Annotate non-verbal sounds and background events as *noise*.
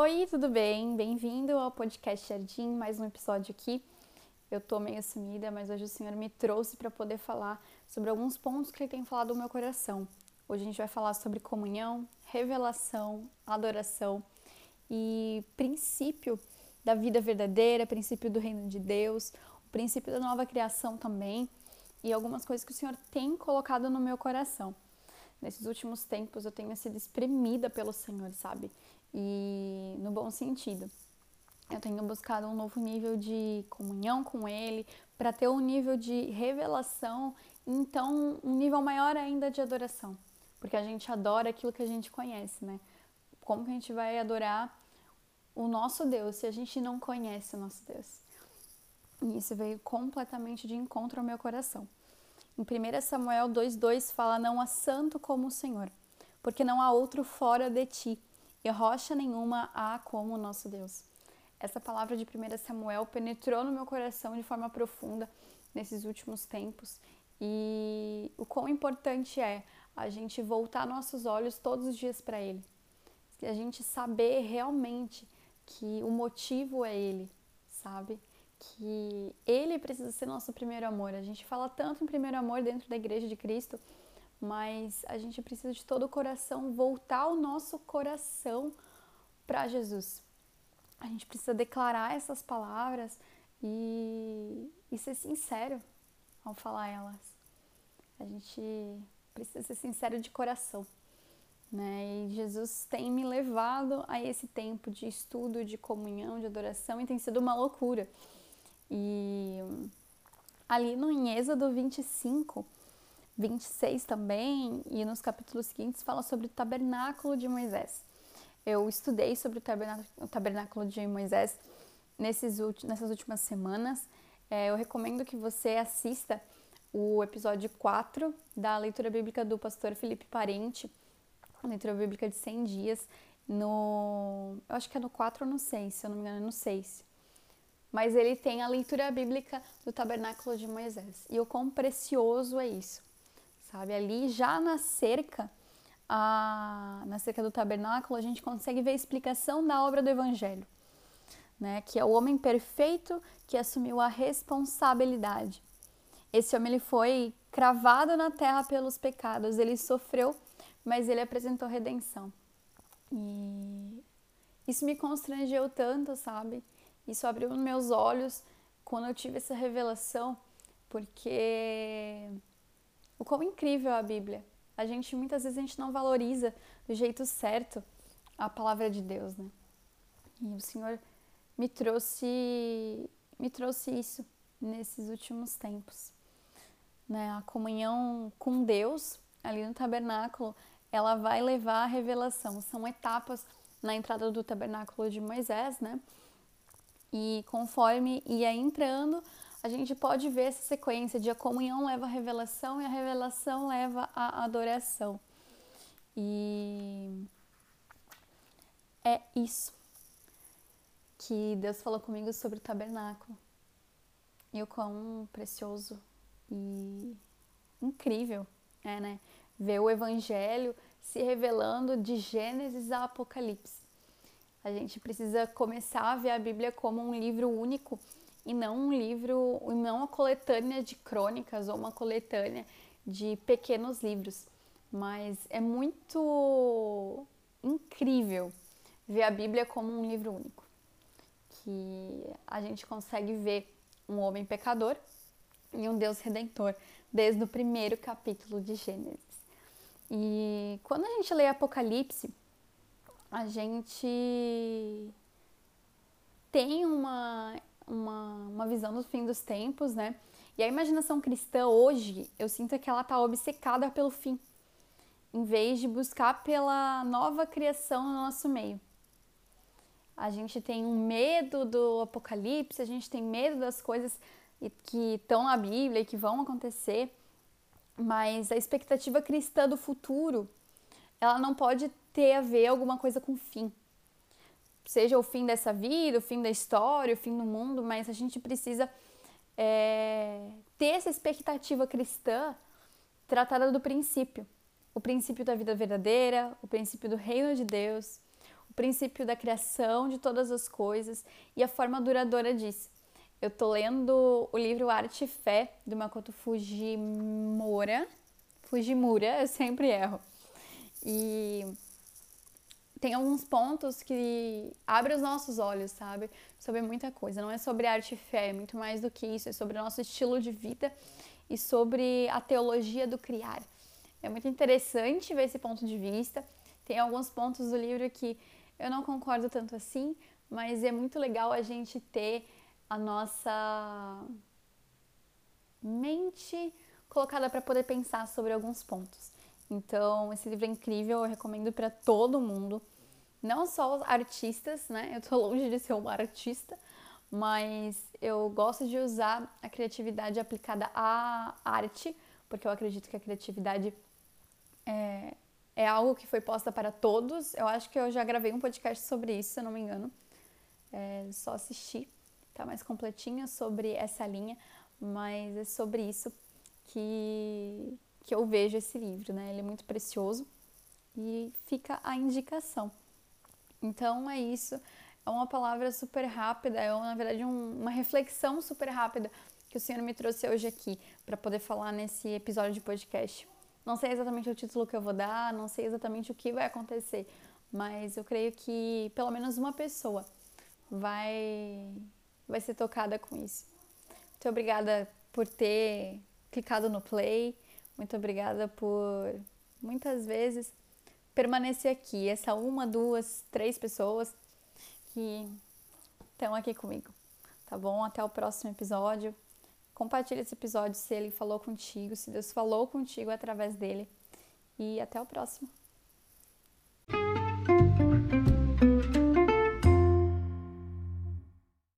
Oi, tudo bem? Bem-vindo ao podcast Jardim, mais um episódio aqui. Eu tô meio sumida, mas hoje o Senhor me trouxe para poder falar sobre alguns pontos que Ele tem falado no meu coração. Hoje a gente vai falar sobre comunhão, revelação, adoração e princípio da vida verdadeira, princípio do reino de Deus, o princípio da nova criação também e algumas coisas que o Senhor tem colocado no meu coração. Nesses últimos tempos eu tenho sido espremida pelo Senhor, sabe? E no bom sentido. Eu tenho buscado um novo nível de comunhão com Ele, para ter um nível de revelação, então um nível maior ainda de adoração, porque a gente adora aquilo que a gente conhece, né? Como que a gente vai adorar o nosso Deus se a gente não conhece o nosso Deus? E isso veio completamente de encontro ao meu coração. Em 1 Samuel 2,2 fala: Não há santo como o Senhor, porque não há outro fora de ti e rocha nenhuma há como o nosso Deus. Essa palavra de 1 Samuel penetrou no meu coração de forma profunda nesses últimos tempos e o quão importante é a gente voltar nossos olhos todos os dias para Ele. E a gente saber realmente que o motivo é Ele, sabe? Que Ele precisa ser nosso primeiro amor. A gente fala tanto em primeiro amor dentro da Igreja de Cristo, mas a gente precisa de todo o coração voltar o nosso coração para Jesus. A gente precisa declarar essas palavras e, e ser sincero ao falar elas. A gente precisa ser sincero de coração. Né? E Jesus tem me levado a esse tempo de estudo, de comunhão, de adoração e tem sido uma loucura. E ali no em Êxodo 25, 26 também, e nos capítulos seguintes fala sobre o tabernáculo de Moisés. Eu estudei sobre o tabernáculo de Moisés nesses, nessas últimas semanas. É, eu recomendo que você assista o episódio 4 da leitura bíblica do pastor Felipe Parente, a leitura bíblica de 100 dias, no. Eu acho que é no 4 ou no 6, se eu não me engano, é no 6. Mas ele tem a leitura bíblica do tabernáculo de Moisés. E o quão precioso é isso sabe? Ali já na cerca, a, na cerca do tabernáculo, a gente consegue ver a explicação da obra do Evangelho, né? Que é o homem perfeito que assumiu a responsabilidade. Esse homem ele foi cravado na terra pelos pecados, ele sofreu, mas ele apresentou redenção. E isso me constrangeu tanto, sabe? Isso abriu meus olhos quando eu tive essa revelação, porque o quão incrível é a Bíblia. A gente muitas vezes a gente não valoriza do jeito certo a palavra de Deus, né? E o Senhor me trouxe me trouxe isso nesses últimos tempos. Né? A comunhão com Deus ali no tabernáculo, ela vai levar à revelação. São etapas na entrada do tabernáculo de Moisés, né? E conforme ia entrando, a gente pode ver essa sequência de a comunhão leva à revelação e a revelação leva à adoração. E é isso que Deus falou comigo sobre o tabernáculo. E o quão precioso e incrível é, né? Ver o evangelho se revelando de Gênesis a Apocalipse. A gente precisa começar a ver a Bíblia como um livro único e não um livro, não uma coletânea de crônicas ou uma coletânea de pequenos livros. Mas é muito incrível ver a Bíblia como um livro único, que a gente consegue ver um homem pecador e um Deus redentor desde o primeiro capítulo de Gênesis. E quando a gente lê Apocalipse, a gente tem uma uma, uma visão do fim dos tempos, né? E a imaginação cristã hoje, eu sinto que ela está obcecada pelo fim, em vez de buscar pela nova criação no nosso meio. A gente tem um medo do apocalipse, a gente tem medo das coisas que estão na Bíblia e que vão acontecer, mas a expectativa cristã do futuro, ela não pode ter a ver alguma coisa com fim seja o fim dessa vida, o fim da história, o fim do mundo, mas a gente precisa é, ter essa expectativa cristã tratada do princípio. O princípio da vida verdadeira, o princípio do reino de Deus, o princípio da criação de todas as coisas e a forma duradoura disso. Eu tô lendo o livro Arte e Fé, do Makoto Fujimura. Fujimura, eu sempre erro. E tem alguns pontos que abrem os nossos olhos, sabe? Sobre muita coisa. Não é sobre arte e fé, é muito mais do que isso. É sobre o nosso estilo de vida e sobre a teologia do criar. É muito interessante ver esse ponto de vista. Tem alguns pontos do livro que eu não concordo tanto assim, mas é muito legal a gente ter a nossa mente colocada para poder pensar sobre alguns pontos. Então, esse livro é incrível, eu recomendo para todo mundo, não só os artistas, né? Eu tô *laughs* longe de ser uma artista, mas eu gosto de usar a criatividade aplicada à arte, porque eu acredito que a criatividade é, é algo que foi posta para todos. Eu acho que eu já gravei um podcast sobre isso, se eu não me engano. É só assistir, tá mais completinha sobre essa linha, mas é sobre isso que, que eu vejo esse livro, né? Ele é muito precioso e fica a indicação. Então é isso. É uma palavra super rápida, é na verdade um, uma reflexão super rápida que o Senhor me trouxe hoje aqui para poder falar nesse episódio de podcast. Não sei exatamente o título que eu vou dar, não sei exatamente o que vai acontecer, mas eu creio que pelo menos uma pessoa vai vai ser tocada com isso. Muito obrigada por ter clicado no play. Muito obrigada por muitas vezes permanecer aqui. Essa uma, duas, três pessoas que estão aqui comigo. Tá bom? Até o próximo episódio. Compartilhe esse episódio se ele falou contigo, se Deus falou contigo através dele. E até o próximo.